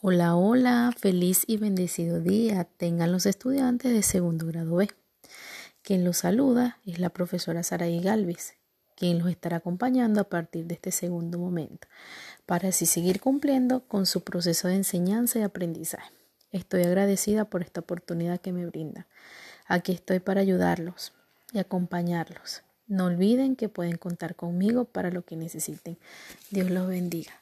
Hola, hola, feliz y bendecido día tengan los estudiantes de segundo grado B. Quien los saluda es la profesora Saraí Galvis, quien los estará acompañando a partir de este segundo momento, para así seguir cumpliendo con su proceso de enseñanza y aprendizaje. Estoy agradecida por esta oportunidad que me brindan. Aquí estoy para ayudarlos y acompañarlos. No olviden que pueden contar conmigo para lo que necesiten. Dios los bendiga.